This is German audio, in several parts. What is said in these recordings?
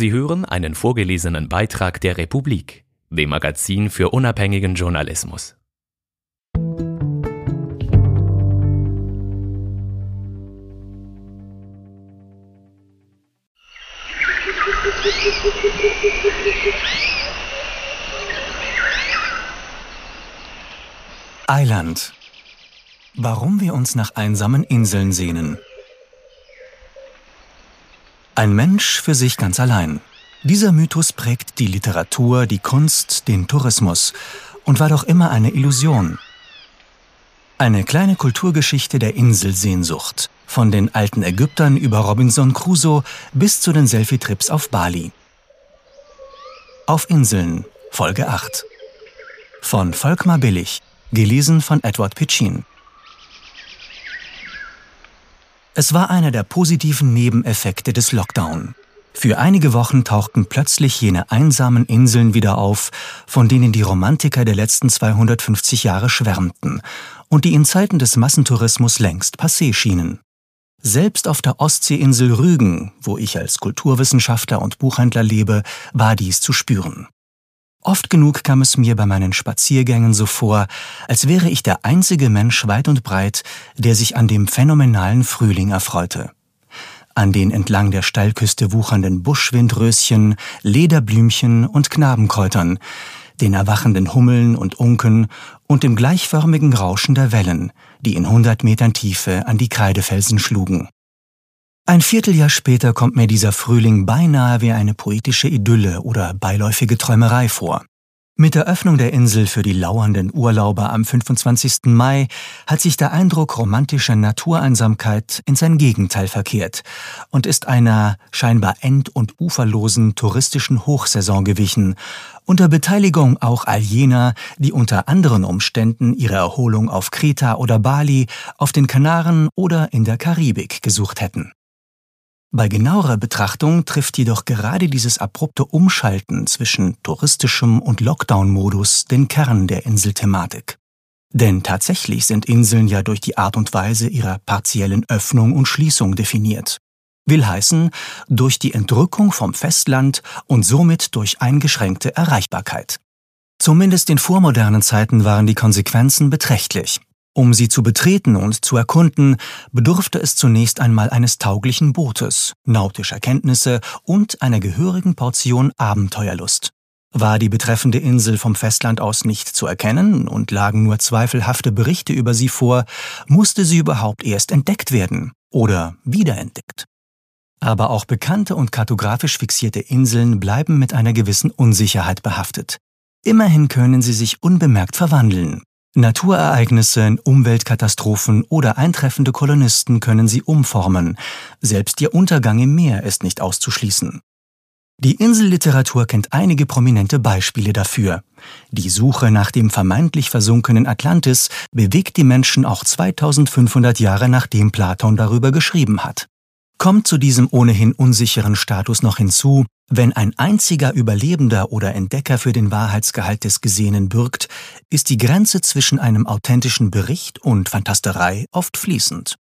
Sie hören einen vorgelesenen Beitrag der Republik, dem Magazin für unabhängigen Journalismus. Eiland. Warum wir uns nach einsamen Inseln sehnen. Ein Mensch für sich ganz allein. Dieser Mythos prägt die Literatur, die Kunst, den Tourismus und war doch immer eine Illusion. Eine kleine Kulturgeschichte der Inselsehnsucht, von den alten Ägyptern über Robinson Crusoe bis zu den Selfie-Trips auf Bali. Auf Inseln, Folge 8. Von Volkmar Billig, gelesen von Edward Pitchin. Es war einer der positiven Nebeneffekte des Lockdown. Für einige Wochen tauchten plötzlich jene einsamen Inseln wieder auf, von denen die Romantiker der letzten 250 Jahre schwärmten und die in Zeiten des Massentourismus längst passé schienen. Selbst auf der Ostseeinsel Rügen, wo ich als Kulturwissenschaftler und Buchhändler lebe, war dies zu spüren. Oft genug kam es mir bei meinen Spaziergängen so vor, als wäre ich der einzige Mensch weit und breit, der sich an dem phänomenalen Frühling erfreute. An den entlang der Steilküste wuchernden Buschwindröschen, Lederblümchen und Knabenkräutern, den erwachenden Hummeln und Unken und dem gleichförmigen Rauschen der Wellen, die in hundert Metern Tiefe an die Kreidefelsen schlugen. Ein Vierteljahr später kommt mir dieser Frühling beinahe wie eine poetische Idylle oder beiläufige Träumerei vor. Mit der Öffnung der Insel für die lauernden Urlauber am 25. Mai hat sich der Eindruck romantischer Natureinsamkeit in sein Gegenteil verkehrt und ist einer scheinbar end- und uferlosen touristischen Hochsaison gewichen, unter Beteiligung auch all jener, die unter anderen Umständen ihre Erholung auf Kreta oder Bali, auf den Kanaren oder in der Karibik gesucht hätten. Bei genauerer Betrachtung trifft jedoch gerade dieses abrupte Umschalten zwischen touristischem und Lockdown-Modus den Kern der Inselthematik. Denn tatsächlich sind Inseln ja durch die Art und Weise ihrer partiellen Öffnung und Schließung definiert. Will heißen, durch die Entrückung vom Festland und somit durch eingeschränkte Erreichbarkeit. Zumindest in vormodernen Zeiten waren die Konsequenzen beträchtlich. Um sie zu betreten und zu erkunden, bedurfte es zunächst einmal eines tauglichen Bootes, nautischer Kenntnisse und einer gehörigen Portion Abenteuerlust. War die betreffende Insel vom Festland aus nicht zu erkennen und lagen nur zweifelhafte Berichte über sie vor, musste sie überhaupt erst entdeckt werden oder wiederentdeckt. Aber auch bekannte und kartografisch fixierte Inseln bleiben mit einer gewissen Unsicherheit behaftet. Immerhin können sie sich unbemerkt verwandeln, Naturereignisse, Umweltkatastrophen oder eintreffende Kolonisten können sie umformen. Selbst ihr Untergang im Meer ist nicht auszuschließen. Die Inselliteratur kennt einige prominente Beispiele dafür. Die Suche nach dem vermeintlich versunkenen Atlantis bewegt die Menschen auch 2500 Jahre nachdem Platon darüber geschrieben hat. Kommt zu diesem ohnehin unsicheren Status noch hinzu, wenn ein einziger Überlebender oder Entdecker für den Wahrheitsgehalt des Gesehenen bürgt, ist die Grenze zwischen einem authentischen Bericht und Fantasterei oft fließend.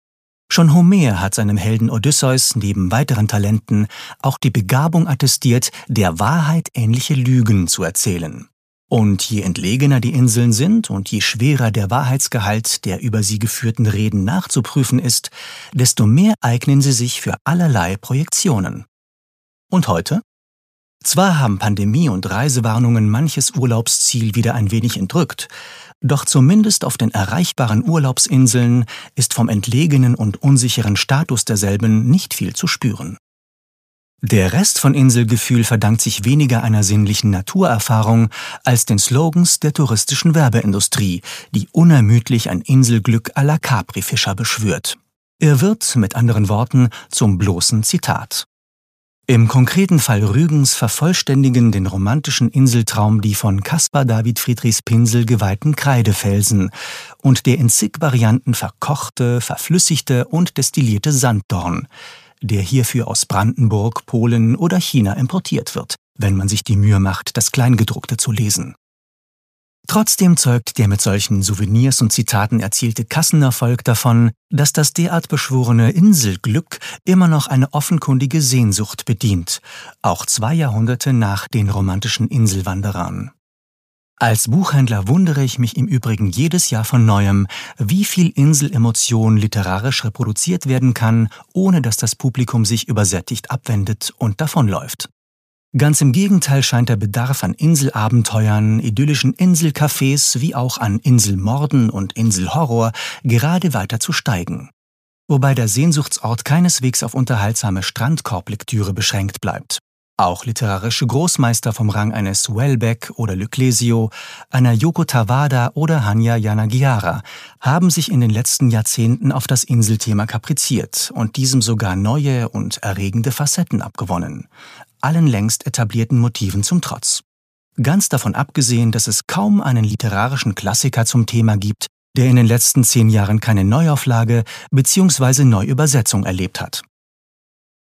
Schon Homer hat seinem Helden Odysseus neben weiteren Talenten auch die Begabung attestiert, der Wahrheit ähnliche Lügen zu erzählen. Und je entlegener die Inseln sind und je schwerer der Wahrheitsgehalt der über sie geführten Reden nachzuprüfen ist, desto mehr eignen sie sich für allerlei Projektionen. Und heute? Zwar haben Pandemie und Reisewarnungen manches Urlaubsziel wieder ein wenig entrückt, doch zumindest auf den erreichbaren Urlaubsinseln ist vom entlegenen und unsicheren Status derselben nicht viel zu spüren. Der Rest von Inselgefühl verdankt sich weniger einer sinnlichen Naturerfahrung als den Slogans der touristischen Werbeindustrie, die unermüdlich ein Inselglück à la Capri-Fischer beschwört. Er wird, mit anderen Worten, zum bloßen Zitat. Im konkreten Fall Rügens vervollständigen den romantischen Inseltraum die von Caspar David Friedrichs Pinsel geweihten Kreidefelsen und der in zig Varianten verkochte, verflüssigte und destillierte Sanddorn, der hierfür aus Brandenburg, Polen oder China importiert wird, wenn man sich die Mühe macht, das Kleingedruckte zu lesen. Trotzdem zeugt der mit solchen Souvenirs und Zitaten erzielte Kassenerfolg davon, dass das derart beschworene Inselglück immer noch eine offenkundige Sehnsucht bedient, auch zwei Jahrhunderte nach den romantischen Inselwanderern. Als Buchhändler wundere ich mich im Übrigen jedes Jahr von neuem, wie viel Inselemotion literarisch reproduziert werden kann, ohne dass das Publikum sich übersättigt abwendet und davonläuft. Ganz im Gegenteil scheint der Bedarf an Inselabenteuern, idyllischen Inselcafés wie auch an Inselmorden und Inselhorror gerade weiter zu steigen. Wobei der Sehnsuchtsort keineswegs auf unterhaltsame Strandkorblektüre beschränkt bleibt. Auch literarische Großmeister vom Rang eines Welbeck oder Luclesio, einer Yoko Tawada oder Hanya Yanagiara haben sich in den letzten Jahrzehnten auf das Inselthema kapriziert und diesem sogar neue und erregende Facetten abgewonnen allen längst etablierten Motiven zum Trotz. Ganz davon abgesehen, dass es kaum einen literarischen Klassiker zum Thema gibt, der in den letzten zehn Jahren keine Neuauflage bzw. Neuübersetzung erlebt hat.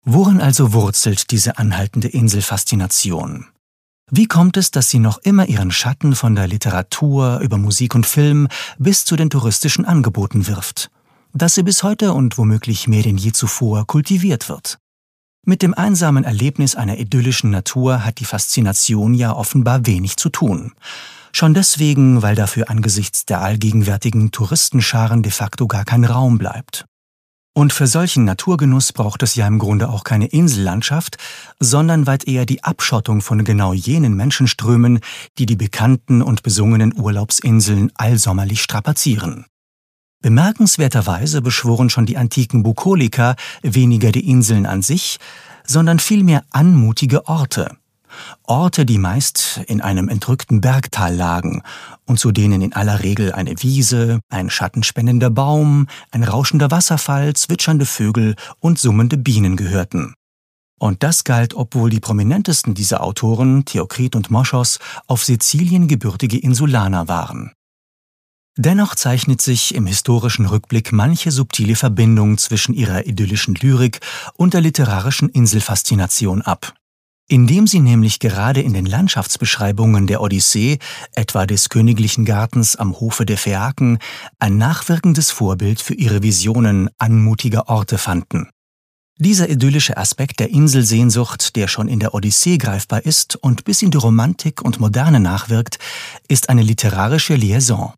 Worin also wurzelt diese anhaltende Inselfaszination? Wie kommt es, dass sie noch immer ihren Schatten von der Literatur über Musik und Film bis zu den touristischen Angeboten wirft? Dass sie bis heute und womöglich mehr denn je zuvor kultiviert wird? Mit dem einsamen Erlebnis einer idyllischen Natur hat die Faszination ja offenbar wenig zu tun. Schon deswegen, weil dafür angesichts der allgegenwärtigen Touristenscharen de facto gar kein Raum bleibt. Und für solchen Naturgenuss braucht es ja im Grunde auch keine Insellandschaft, sondern weit eher die Abschottung von genau jenen Menschenströmen, die die bekannten und besungenen Urlaubsinseln allsommerlich strapazieren. Bemerkenswerterweise beschworen schon die antiken Bukoliker weniger die Inseln an sich, sondern vielmehr anmutige Orte. Orte, die meist in einem entrückten Bergtal lagen und zu denen in aller Regel eine Wiese, ein schattenspendender Baum, ein rauschender Wasserfall, zwitschernde Vögel und summende Bienen gehörten. Und das galt, obwohl die prominentesten dieser Autoren, Theokrit und Moschos, auf Sizilien gebürtige Insulaner waren. Dennoch zeichnet sich im historischen Rückblick manche subtile Verbindung zwischen ihrer idyllischen Lyrik und der literarischen Inselfaszination ab. Indem sie nämlich gerade in den Landschaftsbeschreibungen der Odyssee, etwa des königlichen Gartens am Hofe der Phäaken, ein nachwirkendes Vorbild für ihre Visionen anmutiger Orte fanden. Dieser idyllische Aspekt der Inselsehnsucht, der schon in der Odyssee greifbar ist und bis in die Romantik und Moderne nachwirkt, ist eine literarische Liaison.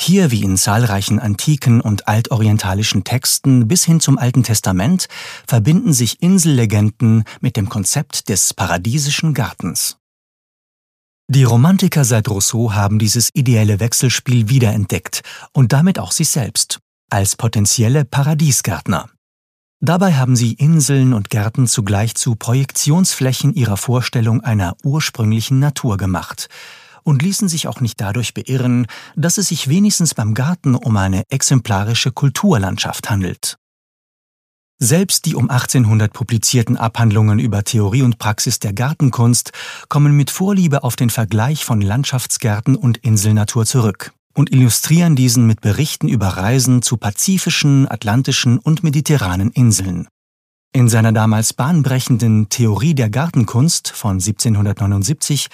Hier wie in zahlreichen antiken und altorientalischen Texten bis hin zum Alten Testament verbinden sich Insellegenden mit dem Konzept des paradiesischen Gartens. Die Romantiker seit Rousseau haben dieses ideelle Wechselspiel wiederentdeckt und damit auch sich selbst als potenzielle Paradiesgärtner. Dabei haben sie Inseln und Gärten zugleich zu Projektionsflächen ihrer Vorstellung einer ursprünglichen Natur gemacht, und ließen sich auch nicht dadurch beirren, dass es sich wenigstens beim Garten um eine exemplarische Kulturlandschaft handelt. Selbst die um 1800 publizierten Abhandlungen über Theorie und Praxis der Gartenkunst kommen mit Vorliebe auf den Vergleich von Landschaftsgärten und Inselnatur zurück und illustrieren diesen mit Berichten über Reisen zu pazifischen, atlantischen und mediterranen Inseln. In seiner damals bahnbrechenden Theorie der Gartenkunst von 1779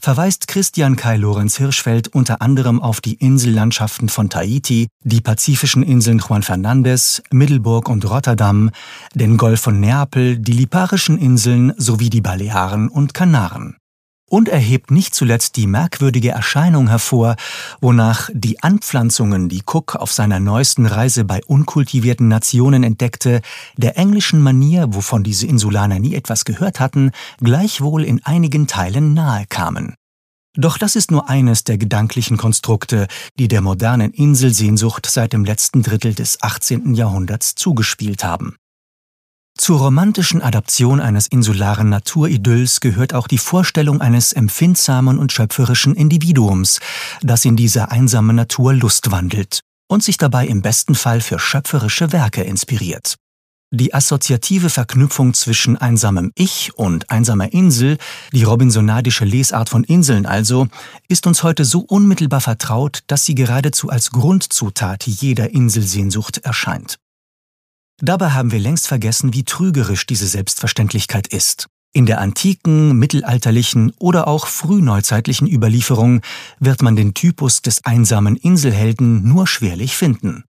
verweist Christian Kai Lorenz Hirschfeld unter anderem auf die Insellandschaften von Tahiti, die pazifischen Inseln Juan Fernandez, Middelburg und Rotterdam, den Golf von Neapel, die Liparischen Inseln sowie die Balearen und Kanaren und erhebt nicht zuletzt die merkwürdige Erscheinung hervor, wonach die Anpflanzungen, die Cook auf seiner neuesten Reise bei unkultivierten Nationen entdeckte, der englischen Manier, wovon diese Insulaner nie etwas gehört hatten, gleichwohl in einigen Teilen nahe kamen. Doch das ist nur eines der gedanklichen Konstrukte, die der modernen Inselsehnsucht seit dem letzten Drittel des 18. Jahrhunderts zugespielt haben. Zur romantischen Adaption eines insularen Naturidylls gehört auch die Vorstellung eines empfindsamen und schöpferischen Individuums, das in dieser einsamen Natur Lust wandelt und sich dabei im besten Fall für schöpferische Werke inspiriert. Die assoziative Verknüpfung zwischen einsamem Ich und einsamer Insel, die robinsonadische Lesart von Inseln also, ist uns heute so unmittelbar vertraut, dass sie geradezu als Grundzutat jeder Inselsehnsucht erscheint. Dabei haben wir längst vergessen, wie trügerisch diese Selbstverständlichkeit ist. In der antiken, mittelalterlichen oder auch frühneuzeitlichen Überlieferung wird man den Typus des einsamen Inselhelden nur schwerlich finden.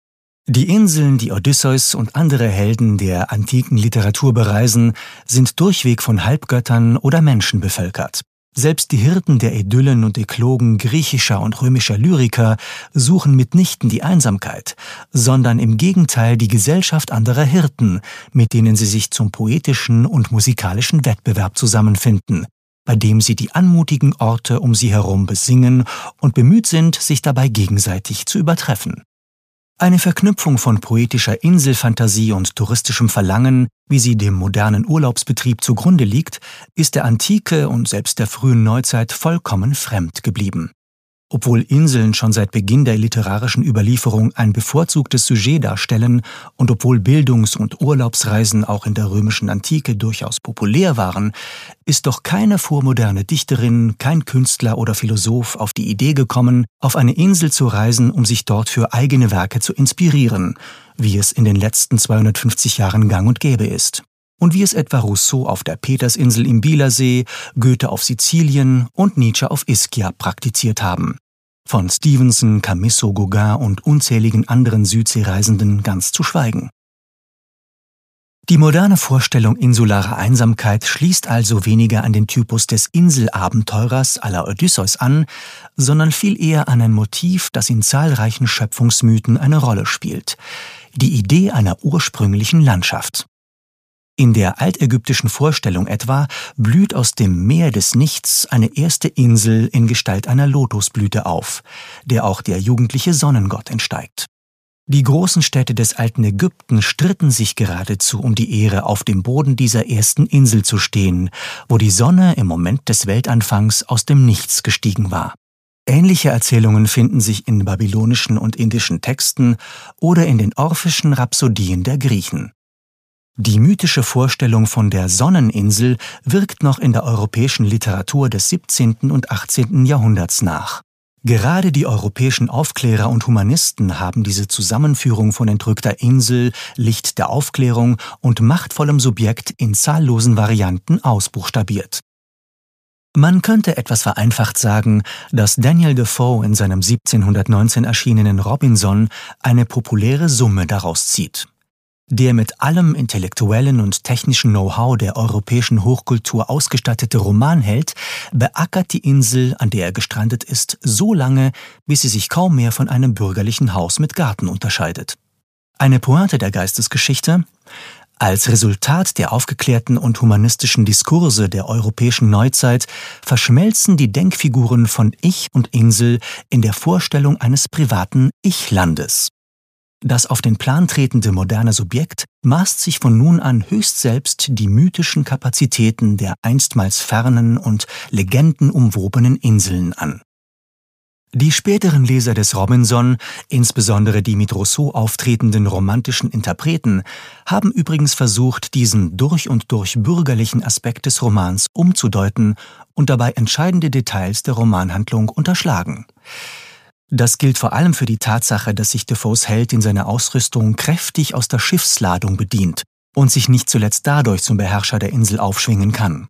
Die Inseln, die Odysseus und andere Helden der antiken Literatur bereisen, sind durchweg von Halbgöttern oder Menschen bevölkert. Selbst die Hirten der Idyllen und Eklogen griechischer und römischer Lyriker suchen mitnichten die Einsamkeit, sondern im Gegenteil die Gesellschaft anderer Hirten, mit denen sie sich zum poetischen und musikalischen Wettbewerb zusammenfinden, bei dem sie die anmutigen Orte um sie herum besingen und bemüht sind, sich dabei gegenseitig zu übertreffen. Eine Verknüpfung von poetischer Inselfantasie und touristischem Verlangen, wie sie dem modernen Urlaubsbetrieb zugrunde liegt, ist der Antike und selbst der frühen Neuzeit vollkommen fremd geblieben. Obwohl Inseln schon seit Beginn der literarischen Überlieferung ein bevorzugtes Sujet darstellen und obwohl Bildungs- und Urlaubsreisen auch in der römischen Antike durchaus populär waren, ist doch keine vormoderne Dichterin, kein Künstler oder Philosoph auf die Idee gekommen, auf eine Insel zu reisen, um sich dort für eigene Werke zu inspirieren, wie es in den letzten 250 Jahren gang und gäbe ist und wie es etwa Rousseau auf der Petersinsel im Bielersee, Goethe auf Sizilien und Nietzsche auf Ischia praktiziert haben von Stevenson, Camisso, Gauguin und unzähligen anderen Südseereisenden ganz zu schweigen. Die moderne Vorstellung insularer Einsamkeit schließt also weniger an den Typus des Inselabenteurers la Odysseus an, sondern viel eher an ein Motiv, das in zahlreichen Schöpfungsmythen eine Rolle spielt, die Idee einer ursprünglichen Landschaft. In der altägyptischen Vorstellung etwa blüht aus dem Meer des Nichts eine erste Insel in Gestalt einer Lotusblüte auf, der auch der jugendliche Sonnengott entsteigt. Die großen Städte des alten Ägypten stritten sich geradezu um die Ehre, auf dem Boden dieser ersten Insel zu stehen, wo die Sonne im Moment des Weltanfangs aus dem Nichts gestiegen war. Ähnliche Erzählungen finden sich in babylonischen und indischen Texten oder in den orphischen Rhapsodien der Griechen. Die mythische Vorstellung von der Sonneninsel wirkt noch in der europäischen Literatur des 17. und 18. Jahrhunderts nach. Gerade die europäischen Aufklärer und Humanisten haben diese Zusammenführung von entrückter Insel, Licht der Aufklärung und machtvollem Subjekt in zahllosen Varianten ausbuchstabiert. Man könnte etwas vereinfacht sagen, dass Daniel Defoe in seinem 1719 erschienenen Robinson eine populäre Summe daraus zieht. Der mit allem intellektuellen und technischen Know-how der europäischen Hochkultur ausgestattete Romanheld beackert die Insel, an der er gestrandet ist, so lange, bis sie sich kaum mehr von einem bürgerlichen Haus mit Garten unterscheidet. Eine Pointe der Geistesgeschichte als Resultat der aufgeklärten und humanistischen Diskurse der europäischen Neuzeit verschmelzen die Denkfiguren von Ich und Insel in der Vorstellung eines privaten Ich-Landes. Das auf den Plan tretende moderne Subjekt maßt sich von nun an höchst selbst die mythischen Kapazitäten der einstmals fernen und legendenumwobenen Inseln an. Die späteren Leser des Robinson, insbesondere die mit Rousseau auftretenden romantischen Interpreten, haben übrigens versucht, diesen durch und durch bürgerlichen Aspekt des Romans umzudeuten und dabei entscheidende Details der Romanhandlung unterschlagen. Das gilt vor allem für die Tatsache, dass sich Defoes Held in seiner Ausrüstung kräftig aus der Schiffsladung bedient und sich nicht zuletzt dadurch zum Beherrscher der Insel aufschwingen kann.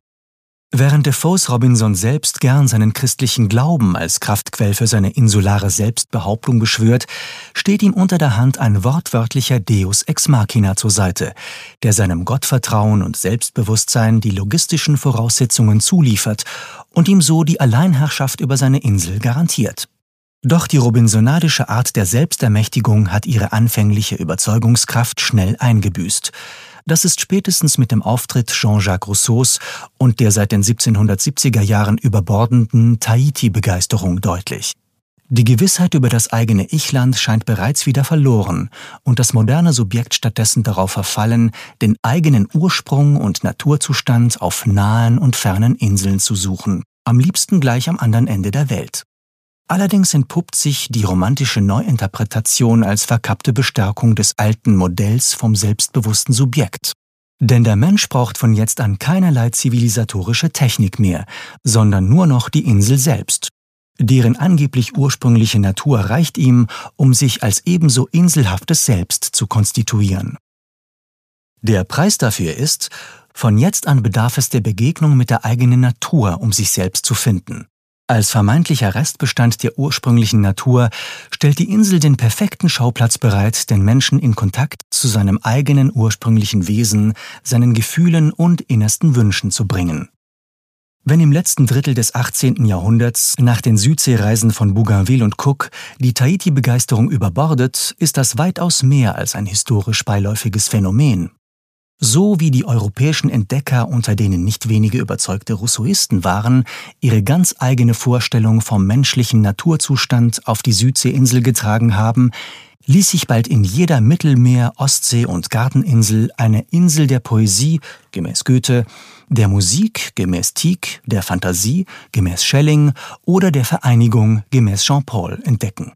Während Defoes Robinson selbst gern seinen christlichen Glauben als Kraftquell für seine insulare Selbstbehauptung beschwört, steht ihm unter der Hand ein wortwörtlicher Deus ex machina zur Seite, der seinem Gottvertrauen und Selbstbewusstsein die logistischen Voraussetzungen zuliefert und ihm so die Alleinherrschaft über seine Insel garantiert. Doch die robinsonadische Art der Selbstermächtigung hat ihre anfängliche Überzeugungskraft schnell eingebüßt. Das ist spätestens mit dem Auftritt Jean-Jacques Rousseaus und der seit den 1770er Jahren überbordenden Tahiti-Begeisterung deutlich. Die Gewissheit über das eigene Ichland scheint bereits wieder verloren und das moderne Subjekt stattdessen darauf verfallen, den eigenen Ursprung und Naturzustand auf nahen und fernen Inseln zu suchen, am liebsten gleich am anderen Ende der Welt. Allerdings entpuppt sich die romantische Neuinterpretation als verkappte Bestärkung des alten Modells vom selbstbewussten Subjekt. Denn der Mensch braucht von jetzt an keinerlei zivilisatorische Technik mehr, sondern nur noch die Insel selbst. Deren angeblich ursprüngliche Natur reicht ihm, um sich als ebenso inselhaftes Selbst zu konstituieren. Der Preis dafür ist, Von jetzt an bedarf es der Begegnung mit der eigenen Natur, um sich selbst zu finden. Als vermeintlicher Restbestand der ursprünglichen Natur stellt die Insel den perfekten Schauplatz bereit, den Menschen in Kontakt zu seinem eigenen ursprünglichen Wesen, seinen Gefühlen und innersten Wünschen zu bringen. Wenn im letzten Drittel des 18. Jahrhunderts nach den Südseereisen von Bougainville und Cook die Tahiti-Begeisterung überbordet, ist das weitaus mehr als ein historisch beiläufiges Phänomen. So wie die europäischen Entdecker, unter denen nicht wenige überzeugte Rousseauisten waren, ihre ganz eigene Vorstellung vom menschlichen Naturzustand auf die Südseeinsel getragen haben, ließ sich bald in jeder Mittelmeer-, Ostsee- und Garteninsel eine Insel der Poesie, gemäß Goethe, der Musik, gemäß Tieck, der Fantasie, gemäß Schelling oder der Vereinigung, gemäß Jean-Paul, entdecken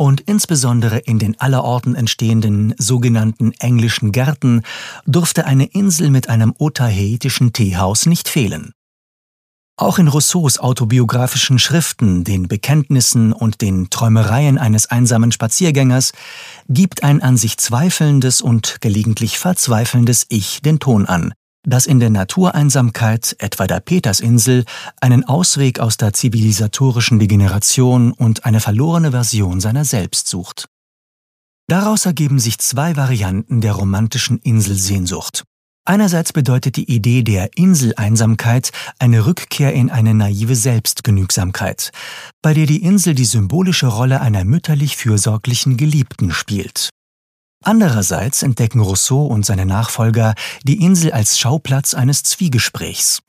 und insbesondere in den allerorten entstehenden sogenannten englischen Gärten durfte eine Insel mit einem otaheitischen Teehaus nicht fehlen. Auch in Rousseaus autobiografischen Schriften, den Bekenntnissen und den Träumereien eines einsamen Spaziergängers gibt ein an sich zweifelndes und gelegentlich verzweifelndes Ich den Ton an, das in der Natureinsamkeit, etwa der Petersinsel, einen Ausweg aus der zivilisatorischen Degeneration und eine verlorene Version seiner selbst sucht. Daraus ergeben sich zwei Varianten der romantischen Inselsehnsucht. Einerseits bedeutet die Idee der Inseleinsamkeit eine Rückkehr in eine naive Selbstgenügsamkeit, bei der die Insel die symbolische Rolle einer mütterlich fürsorglichen Geliebten spielt. Andererseits entdecken Rousseau und seine Nachfolger die Insel als Schauplatz eines Zwiegesprächs.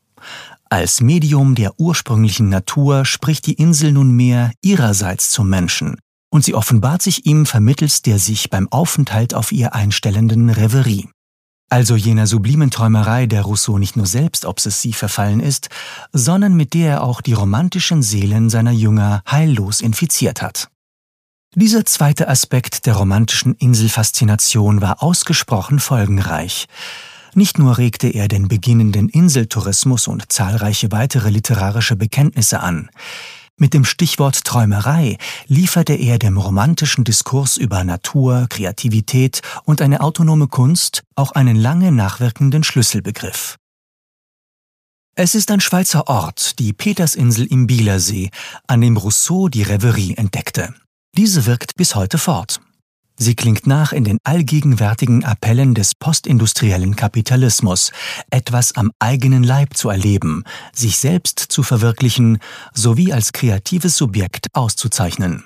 Als Medium der ursprünglichen Natur spricht die Insel nunmehr ihrerseits zum Menschen, und sie offenbart sich ihm vermittels der sich beim Aufenthalt auf ihr einstellenden Reverie. Also jener sublimen Träumerei, der Rousseau nicht nur selbst obsessiv verfallen ist, sondern mit der er auch die romantischen Seelen seiner Jünger heillos infiziert hat. Dieser zweite Aspekt der romantischen Inselfaszination war ausgesprochen folgenreich. Nicht nur regte er den beginnenden Inseltourismus und zahlreiche weitere literarische Bekenntnisse an. Mit dem Stichwort Träumerei lieferte er dem romantischen Diskurs über Natur, Kreativität und eine autonome Kunst auch einen lange nachwirkenden Schlüsselbegriff. Es ist ein Schweizer Ort, die Petersinsel im Bielersee, an dem Rousseau die Reverie entdeckte. Diese wirkt bis heute fort. Sie klingt nach in den allgegenwärtigen Appellen des postindustriellen Kapitalismus, etwas am eigenen Leib zu erleben, sich selbst zu verwirklichen sowie als kreatives Subjekt auszuzeichnen.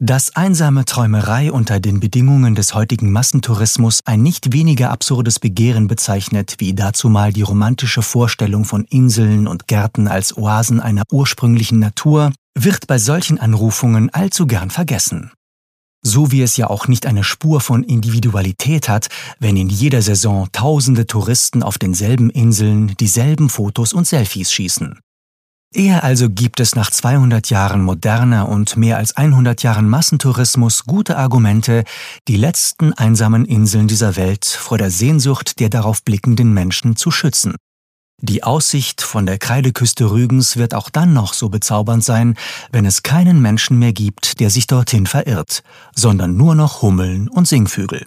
Dass einsame Träumerei unter den Bedingungen des heutigen Massentourismus ein nicht weniger absurdes Begehren bezeichnet, wie dazumal die romantische Vorstellung von Inseln und Gärten als Oasen einer ursprünglichen Natur, wird bei solchen Anrufungen allzu gern vergessen. So wie es ja auch nicht eine Spur von Individualität hat, wenn in jeder Saison tausende Touristen auf denselben Inseln dieselben Fotos und Selfies schießen. Eher also gibt es nach 200 Jahren moderner und mehr als 100 Jahren Massentourismus gute Argumente, die letzten einsamen Inseln dieser Welt vor der Sehnsucht der darauf blickenden Menschen zu schützen. Die Aussicht von der Kreideküste Rügens wird auch dann noch so bezaubernd sein, wenn es keinen Menschen mehr gibt, der sich dorthin verirrt, sondern nur noch Hummeln und Singvögel.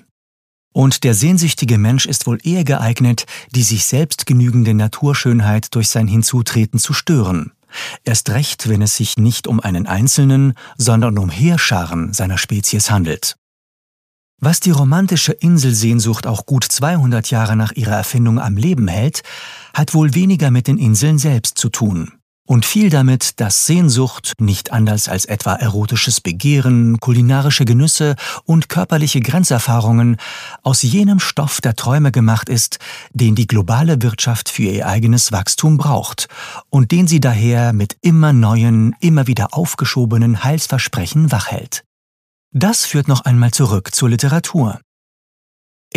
Und der sehnsüchtige Mensch ist wohl eher geeignet, die sich selbst genügende Naturschönheit durch sein Hinzutreten zu stören. Erst recht, wenn es sich nicht um einen Einzelnen, sondern um Heerscharen seiner Spezies handelt. Was die romantische Inselsehnsucht auch gut 200 Jahre nach ihrer Erfindung am Leben hält, hat wohl weniger mit den Inseln selbst zu tun und viel damit, dass Sehnsucht nicht anders als etwa erotisches Begehren, kulinarische Genüsse und körperliche Grenzerfahrungen aus jenem Stoff der Träume gemacht ist, den die globale Wirtschaft für ihr eigenes Wachstum braucht und den sie daher mit immer neuen, immer wieder aufgeschobenen Heilsversprechen wachhält. Das führt noch einmal zurück zur Literatur.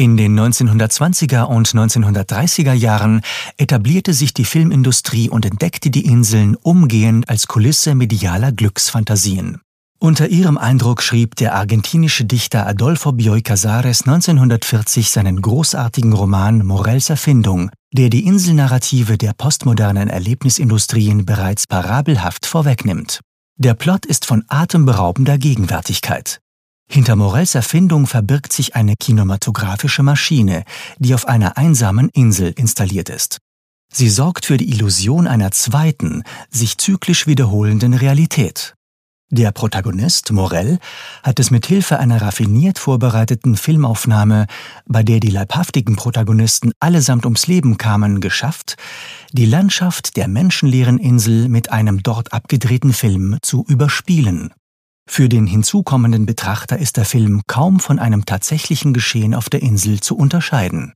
In den 1920er und 1930er Jahren etablierte sich die Filmindustrie und entdeckte die Inseln umgehend als Kulisse medialer Glücksfantasien. Unter ihrem Eindruck schrieb der argentinische Dichter Adolfo Bioy Casares 1940 seinen großartigen Roman Morels Erfindung, der die Inselnarrative der postmodernen Erlebnisindustrien bereits parabelhaft vorwegnimmt. Der Plot ist von atemberaubender Gegenwärtigkeit. Hinter Morells Erfindung verbirgt sich eine kinematografische Maschine, die auf einer einsamen Insel installiert ist. Sie sorgt für die Illusion einer zweiten, sich zyklisch wiederholenden Realität. Der Protagonist, Morell, hat es mit Hilfe einer raffiniert vorbereiteten Filmaufnahme, bei der die leibhaftigen Protagonisten allesamt ums Leben kamen, geschafft, die Landschaft der menschenleeren Insel mit einem dort abgedrehten Film zu überspielen. Für den hinzukommenden Betrachter ist der Film kaum von einem tatsächlichen Geschehen auf der Insel zu unterscheiden.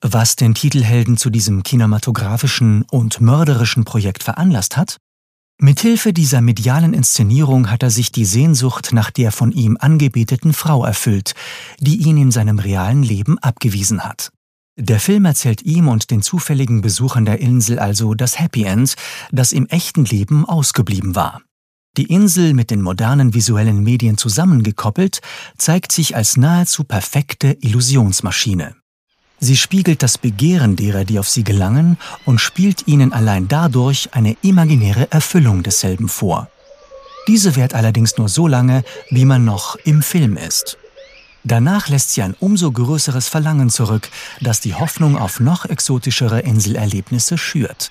Was den Titelhelden zu diesem kinematografischen und mörderischen Projekt veranlasst hat? Mithilfe dieser medialen Inszenierung hat er sich die Sehnsucht nach der von ihm angebeteten Frau erfüllt, die ihn in seinem realen Leben abgewiesen hat. Der Film erzählt ihm und den zufälligen Besuchern der Insel also das Happy End, das im echten Leben ausgeblieben war. Die Insel mit den modernen visuellen Medien zusammengekoppelt, zeigt sich als nahezu perfekte Illusionsmaschine. Sie spiegelt das Begehren derer, die auf sie gelangen, und spielt ihnen allein dadurch eine imaginäre Erfüllung desselben vor. Diese währt allerdings nur so lange, wie man noch im Film ist. Danach lässt sie ein umso größeres Verlangen zurück, das die Hoffnung auf noch exotischere Inselerlebnisse schürt.